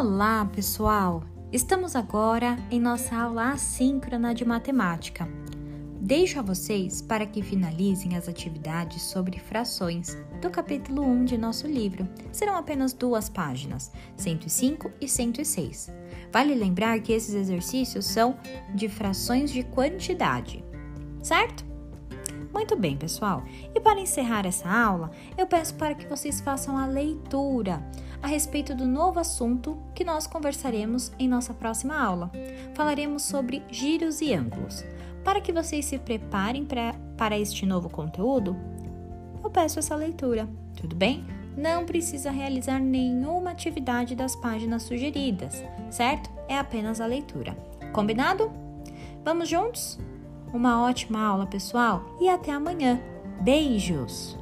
Olá, pessoal! Estamos agora em nossa aula assíncrona de matemática. Deixo a vocês para que finalizem as atividades sobre frações do capítulo 1 de nosso livro. Serão apenas duas páginas, 105 e 106. Vale lembrar que esses exercícios são de frações de quantidade, certo? Muito bem, pessoal. E para encerrar essa aula, eu peço para que vocês façam a leitura a respeito do novo assunto que nós conversaremos em nossa próxima aula. Falaremos sobre giros e ângulos. Para que vocês se preparem pra, para este novo conteúdo, eu peço essa leitura, tudo bem? Não precisa realizar nenhuma atividade das páginas sugeridas, certo? É apenas a leitura. Combinado? Vamos juntos? Uma ótima aula, pessoal, e até amanhã. Beijos!